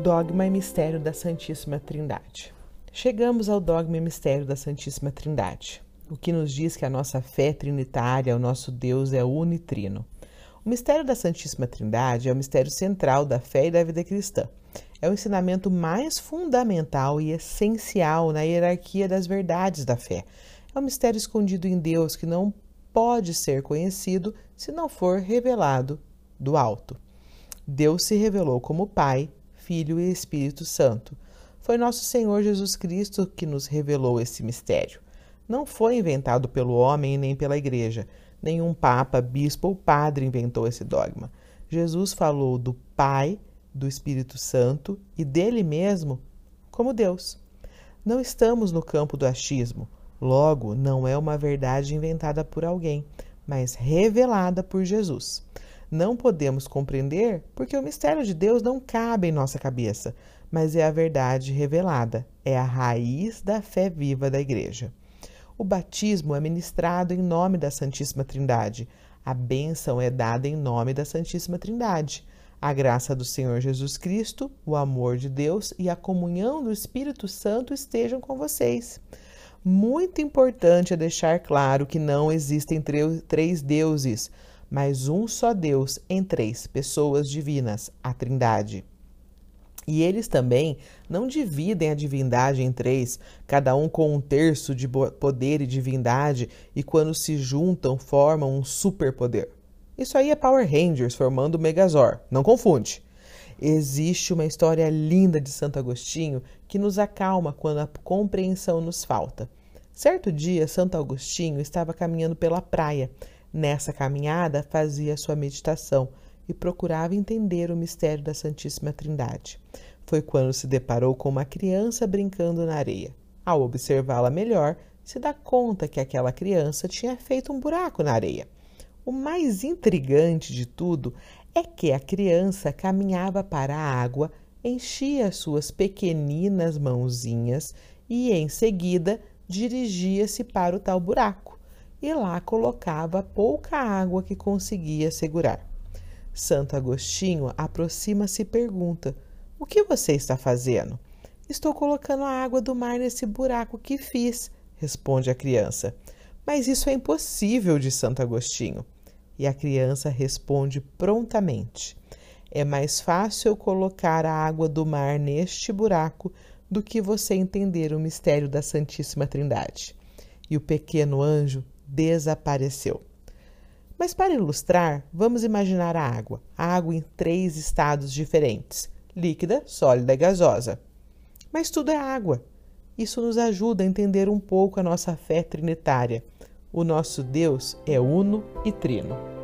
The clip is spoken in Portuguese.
Dogma e mistério da Santíssima Trindade. Chegamos ao dogma e mistério da Santíssima Trindade, o que nos diz que a nossa fé trinitária, o nosso Deus é unitrino. O mistério da Santíssima Trindade é o mistério central da fé e da vida cristã. É o ensinamento mais fundamental e essencial na hierarquia das verdades da fé. É um mistério escondido em Deus que não pode ser conhecido se não for revelado do alto. Deus se revelou como Pai, Filho e Espírito Santo. Foi nosso Senhor Jesus Cristo que nos revelou esse mistério. Não foi inventado pelo homem nem pela igreja. Nenhum papa, bispo ou padre inventou esse dogma. Jesus falou do Pai, do Espírito Santo e dele mesmo como Deus. Não estamos no campo do achismo. Logo, não é uma verdade inventada por alguém, mas revelada por Jesus. Não podemos compreender porque o mistério de Deus não cabe em nossa cabeça, mas é a verdade revelada, é a raiz da fé viva da Igreja. O batismo é ministrado em nome da Santíssima Trindade. A bênção é dada em nome da Santíssima Trindade. A graça do Senhor Jesus Cristo, o amor de Deus e a comunhão do Espírito Santo estejam com vocês. Muito importante é deixar claro que não existem três deuses mas um só Deus em três pessoas divinas, a Trindade. E eles também não dividem a divindade em três, cada um com um terço de poder e divindade, e quando se juntam formam um superpoder. Isso aí é Power Rangers formando o Megazord, não confunde. Existe uma história linda de Santo Agostinho que nos acalma quando a compreensão nos falta. Certo dia, Santo Agostinho estava caminhando pela praia Nessa caminhada, fazia sua meditação e procurava entender o mistério da Santíssima Trindade. Foi quando se deparou com uma criança brincando na areia. Ao observá-la melhor, se dá conta que aquela criança tinha feito um buraco na areia. O mais intrigante de tudo é que a criança caminhava para a água, enchia suas pequeninas mãozinhas e, em seguida, dirigia-se para o tal buraco e lá colocava pouca água que conseguia segurar. Santo Agostinho aproxima-se e pergunta: O que você está fazendo? Estou colocando a água do mar nesse buraco que fiz, responde a criança. Mas isso é impossível, de Santo Agostinho. E a criança responde prontamente: É mais fácil colocar a água do mar neste buraco do que você entender o mistério da Santíssima Trindade. E o pequeno anjo desapareceu. Mas para ilustrar, vamos imaginar a água. A água em três estados diferentes: líquida, sólida e gasosa. Mas tudo é água. Isso nos ajuda a entender um pouco a nossa fé trinitária. O nosso Deus é uno e trino.